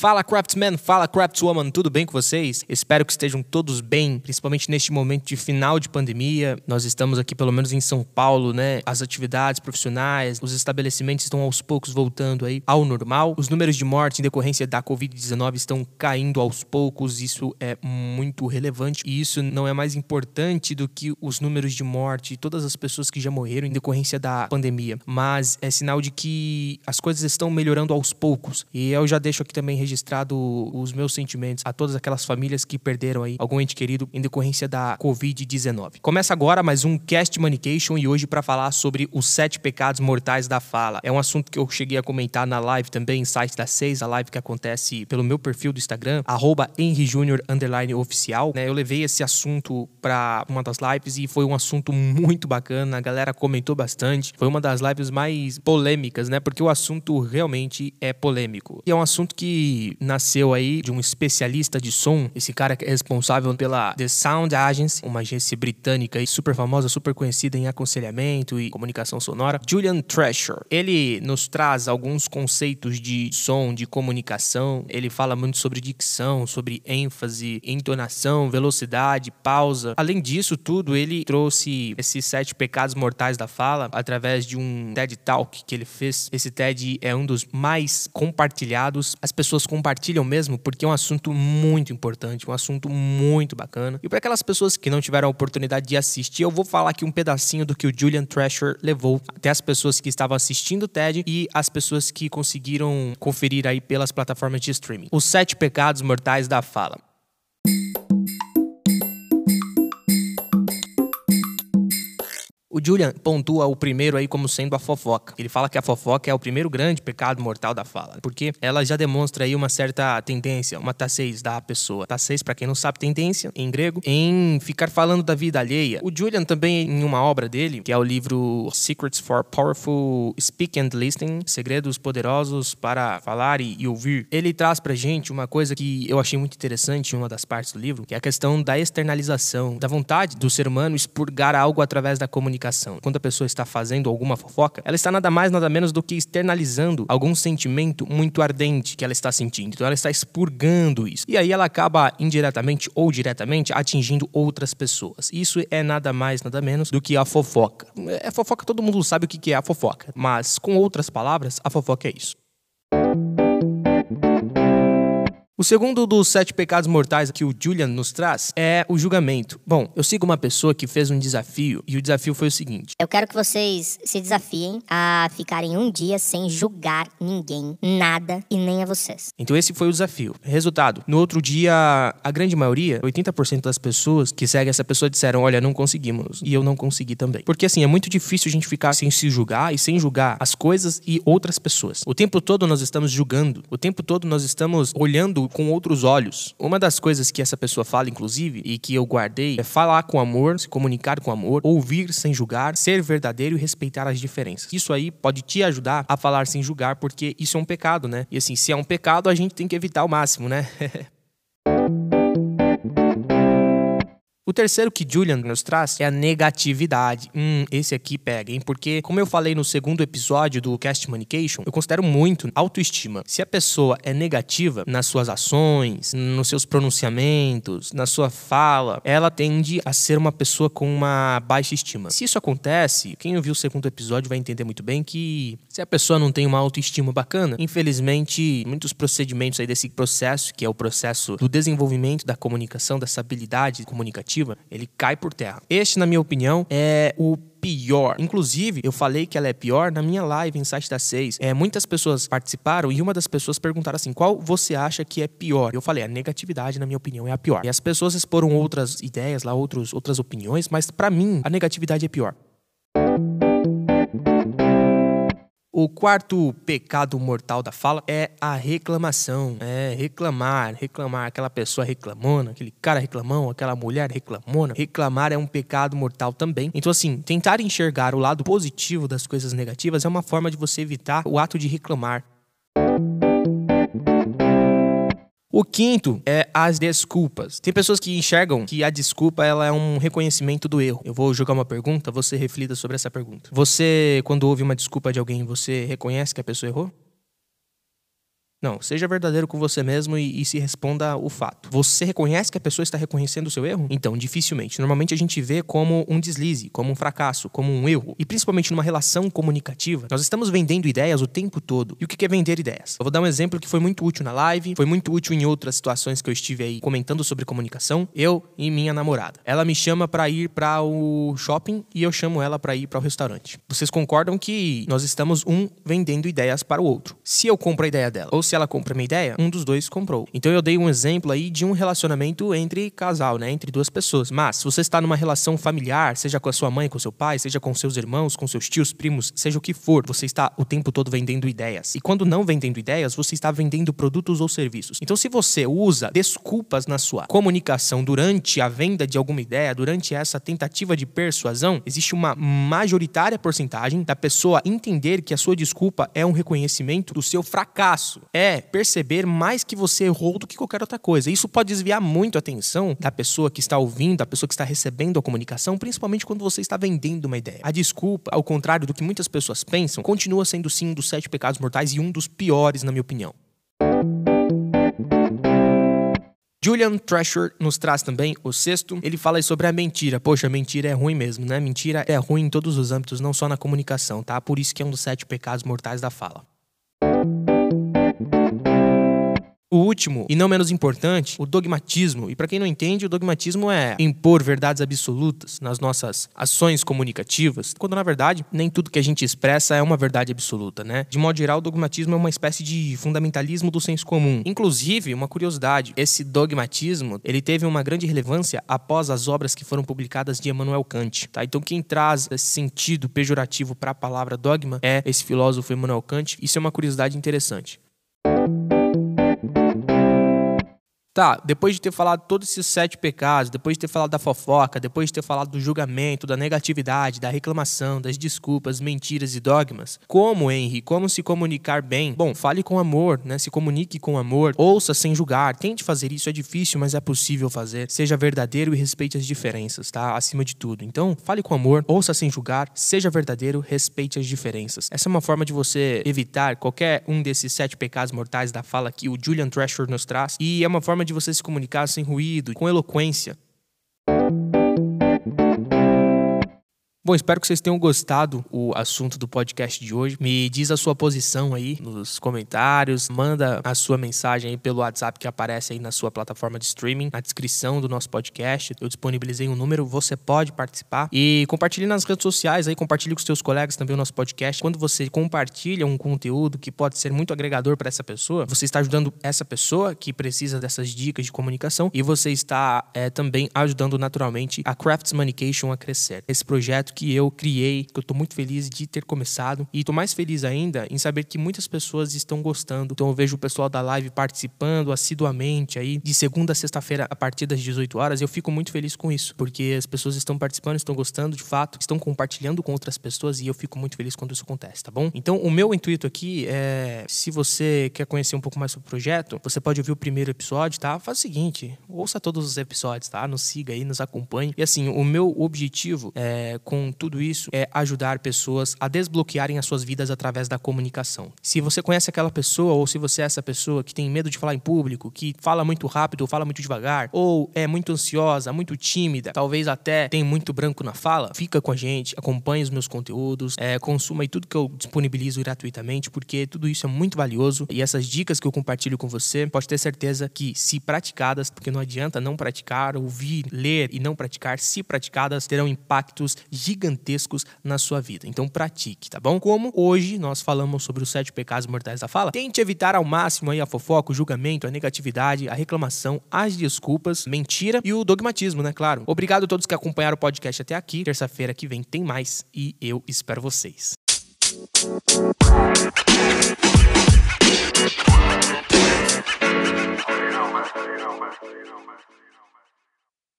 Fala Craftsman, fala Craftswoman, tudo bem com vocês? Espero que estejam todos bem, principalmente neste momento de final de pandemia. Nós estamos aqui, pelo menos em São Paulo, né? As atividades profissionais, os estabelecimentos estão aos poucos voltando aí ao normal. Os números de morte em decorrência da Covid-19 estão caindo aos poucos. Isso é muito relevante e isso não é mais importante do que os números de morte e todas as pessoas que já morreram em decorrência da pandemia. Mas é sinal de que as coisas estão melhorando aos poucos. E eu já deixo aqui também registrado os meus sentimentos a todas aquelas famílias que perderam aí algum ente querido em decorrência da Covid-19. Começa agora mais um Cast Manication e hoje para falar sobre os sete pecados mortais da fala. É um assunto que eu cheguei a comentar na live também, site da 6, a live que acontece pelo meu perfil do Instagram, arroba. Né? Eu levei esse assunto para uma das lives e foi um assunto muito bacana, a galera comentou bastante. Foi uma das lives mais polêmicas, né? Porque o assunto realmente é polêmico. E é um assunto que nasceu aí de um especialista de som, esse cara que é responsável pela The Sound Agency, uma agência britânica e super famosa, super conhecida em aconselhamento e comunicação sonora, Julian Thrasher. Ele nos traz alguns conceitos de som, de comunicação. Ele fala muito sobre dicção, sobre ênfase, entonação, velocidade, pausa. Além disso tudo, ele trouxe esses sete pecados mortais da fala através de um TED Talk que ele fez. Esse TED é um dos mais compartilhados. As pessoas compartilham mesmo porque é um assunto muito importante, um assunto muito bacana. E para aquelas pessoas que não tiveram a oportunidade de assistir, eu vou falar aqui um pedacinho do que o Julian Thrasher levou até as pessoas que estavam assistindo o TED e as pessoas que conseguiram conferir aí pelas plataformas de streaming. Os sete pecados mortais da fala. O Julian pontua o primeiro aí como sendo a fofoca. Ele fala que a fofoca é o primeiro grande pecado mortal da fala, porque ela já demonstra aí uma certa tendência, uma taceis da pessoa. Taceis, para quem não sabe, tendência em grego, em ficar falando da vida alheia. O Julian também em uma obra dele, que é o livro Secrets for Powerful Speak and Listening, Segredos Poderosos para falar e, e ouvir. Ele traz pra gente uma coisa que eu achei muito interessante em uma das partes do livro, que é a questão da externalização, da vontade do ser humano expurgar algo através da comunicação comunicação. Quando a pessoa está fazendo alguma fofoca, ela está nada mais, nada menos do que externalizando algum sentimento muito ardente que ela está sentindo. Então ela está expurgando isso. E aí ela acaba indiretamente ou diretamente atingindo outras pessoas. Isso é nada mais, nada menos do que a fofoca. É fofoca, todo mundo sabe o que é a fofoca. Mas com outras palavras, a fofoca é isso. O segundo dos sete pecados mortais que o Julian nos traz é o julgamento. Bom, eu sigo uma pessoa que fez um desafio e o desafio foi o seguinte: Eu quero que vocês se desafiem a ficarem um dia sem julgar ninguém, nada e nem a vocês. Então esse foi o desafio. Resultado: no outro dia, a grande maioria, 80% das pessoas que seguem essa pessoa disseram: Olha, não conseguimos. E eu não consegui também. Porque assim, é muito difícil a gente ficar sem se julgar e sem julgar as coisas e outras pessoas. O tempo todo nós estamos julgando, o tempo todo nós estamos olhando com outros olhos. Uma das coisas que essa pessoa fala, inclusive, e que eu guardei, é falar com amor, se comunicar com amor, ouvir sem julgar, ser verdadeiro e respeitar as diferenças. Isso aí pode te ajudar a falar sem julgar, porque isso é um pecado, né? E assim, se é um pecado, a gente tem que evitar ao máximo, né? O terceiro que Julian nos traz é a negatividade. Hum, esse aqui pega, hein? Porque, como eu falei no segundo episódio do Cast Communication, eu considero muito autoestima. Se a pessoa é negativa nas suas ações, nos seus pronunciamentos, na sua fala, ela tende a ser uma pessoa com uma baixa estima. Se isso acontece, quem ouviu o segundo episódio vai entender muito bem que se a pessoa não tem uma autoestima bacana, infelizmente, muitos procedimentos aí desse processo, que é o processo do desenvolvimento da comunicação, dessa habilidade comunicativa, ele cai por terra. Este, na minha opinião, é o pior. Inclusive, eu falei que ela é pior na minha live em site da 6. É, muitas pessoas participaram e uma das pessoas perguntaram assim: qual você acha que é pior? Eu falei: a negatividade, na minha opinião, é a pior. E as pessoas exporam outras ideias lá, outros, outras opiniões, mas para mim, a negatividade é pior. O quarto pecado mortal da fala é a reclamação. É reclamar, reclamar. Aquela pessoa reclamona, aquele cara reclamão, aquela mulher reclamona. Reclamar é um pecado mortal também. Então, assim, tentar enxergar o lado positivo das coisas negativas é uma forma de você evitar o ato de reclamar. O quinto é as desculpas. Tem pessoas que enxergam que a desculpa ela é um reconhecimento do erro. Eu vou jogar uma pergunta, você reflita sobre essa pergunta. Você, quando ouve uma desculpa de alguém, você reconhece que a pessoa errou? Não, seja verdadeiro com você mesmo e, e, se responda o fato. Você reconhece que a pessoa está reconhecendo o seu erro? Então, dificilmente. Normalmente a gente vê como um deslize, como um fracasso, como um erro. E principalmente numa relação comunicativa, nós estamos vendendo ideias o tempo todo. E o que é vender ideias? Eu vou dar um exemplo que foi muito útil na live, foi muito útil em outras situações que eu estive aí comentando sobre comunicação. Eu e minha namorada. Ela me chama para ir para o shopping e eu chamo ela para ir para o restaurante. Vocês concordam que nós estamos um vendendo ideias para o outro? Se eu compro a ideia dela, ou se ela compra minha ideia, um dos dois comprou. Então eu dei um exemplo aí de um relacionamento entre casal, né? Entre duas pessoas. Mas se você está numa relação familiar, seja com a sua mãe, com seu pai, seja com seus irmãos, com seus tios, primos, seja o que for, você está o tempo todo vendendo ideias. E quando não vendendo ideias, você está vendendo produtos ou serviços. Então se você usa desculpas na sua comunicação durante a venda de alguma ideia, durante essa tentativa de persuasão, existe uma majoritária porcentagem da pessoa entender que a sua desculpa é um reconhecimento do seu fracasso. É é perceber mais que você errou do que qualquer outra coisa. Isso pode desviar muito a atenção da pessoa que está ouvindo, da pessoa que está recebendo a comunicação, principalmente quando você está vendendo uma ideia. A desculpa, ao contrário do que muitas pessoas pensam, continua sendo sim um dos sete pecados mortais e um dos piores, na minha opinião. Julian Thrasher nos traz também o sexto. Ele fala sobre a mentira. Poxa, mentira é ruim mesmo, né? Mentira é ruim em todos os âmbitos, não só na comunicação, tá? Por isso que é um dos sete pecados mortais da fala. O último, e não menos importante, o dogmatismo. E para quem não entende, o dogmatismo é impor verdades absolutas nas nossas ações comunicativas, quando na verdade nem tudo que a gente expressa é uma verdade absoluta, né? De modo geral, o dogmatismo é uma espécie de fundamentalismo do senso comum. Inclusive, uma curiosidade, esse dogmatismo, ele teve uma grande relevância após as obras que foram publicadas de Emmanuel Kant, tá? Então quem traz esse sentido pejorativo para a palavra dogma é esse filósofo Emmanuel Kant. Isso é uma curiosidade interessante. Tá, depois de ter falado todos esses sete pecados, depois de ter falado da fofoca, depois de ter falado do julgamento, da negatividade, da reclamação, das desculpas, mentiras e dogmas, como, Henry, como se comunicar bem? Bom, fale com amor, né? Se comunique com amor, ouça sem julgar, tente fazer isso, é difícil, mas é possível fazer. Seja verdadeiro e respeite as diferenças, tá? Acima de tudo. Então, fale com amor, ouça sem julgar, seja verdadeiro, respeite as diferenças. Essa é uma forma de você evitar qualquer um desses sete pecados mortais da fala que o Julian Thrasher nos traz, e é uma forma de você se comunicar sem ruído, com eloquência. Bom, espero que vocês tenham gostado o assunto do podcast de hoje. Me diz a sua posição aí nos comentários, manda a sua mensagem aí pelo WhatsApp que aparece aí na sua plataforma de streaming, na descrição do nosso podcast. Eu disponibilizei um número, você pode participar e compartilhe nas redes sociais aí, compartilhe com seus colegas também o nosso podcast. Quando você compartilha um conteúdo que pode ser muito agregador para essa pessoa, você está ajudando essa pessoa que precisa dessas dicas de comunicação e você está é, também ajudando naturalmente a Crafts Communication a crescer. Esse projeto projeto que eu criei, que eu estou muito feliz de ter começado. E estou mais feliz ainda em saber que muitas pessoas estão gostando. Então eu vejo o pessoal da live participando assiduamente aí, de segunda a sexta-feira, a partir das 18 horas. Eu fico muito feliz com isso, porque as pessoas estão participando, estão gostando de fato, estão compartilhando com outras pessoas e eu fico muito feliz quando isso acontece, tá bom? Então o meu intuito aqui é, se você quer conhecer um pouco mais sobre o projeto, você pode ouvir o primeiro episódio, tá? Faz o seguinte, ouça todos os episódios, tá? Nos siga aí, nos acompanhe. E assim, o meu objetivo é com tudo isso é ajudar pessoas a desbloquearem as suas vidas através da comunicação. Se você conhece aquela pessoa ou se você é essa pessoa que tem medo de falar em público, que fala muito rápido ou fala muito devagar, ou é muito ansiosa, muito tímida, talvez até tem muito branco na fala, fica com a gente, acompanhe os meus conteúdos, é, consuma tudo que eu disponibilizo gratuitamente, porque tudo isso é muito valioso e essas dicas que eu compartilho com você, pode ter certeza que, se praticadas, porque não adianta não praticar, ouvir, ler e não praticar, se praticadas, terão impactos gigantes gigantescos na sua vida. Então pratique, tá bom? Como hoje nós falamos sobre os sete pecados mortais da fala, tente evitar ao máximo aí a fofoca, o julgamento, a negatividade, a reclamação, as desculpas, mentira e o dogmatismo, né? Claro. Obrigado a todos que acompanharam o podcast até aqui. Terça-feira que vem tem mais e eu espero vocês. You.